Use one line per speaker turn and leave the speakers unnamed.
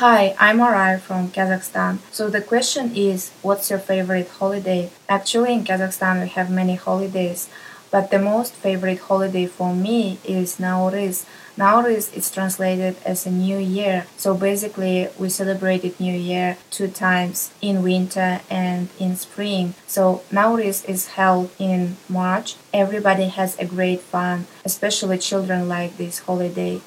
Hi, I'm Aray from Kazakhstan. So the question is, what's your favorite holiday? Actually, in Kazakhstan, we have many holidays, but the most favorite holiday for me is Nauryz. Nauryz is translated as a new year. So basically, we celebrated New Year two times in winter and in spring. So Nauryz is held in March. Everybody has a great fun, especially children like this holiday.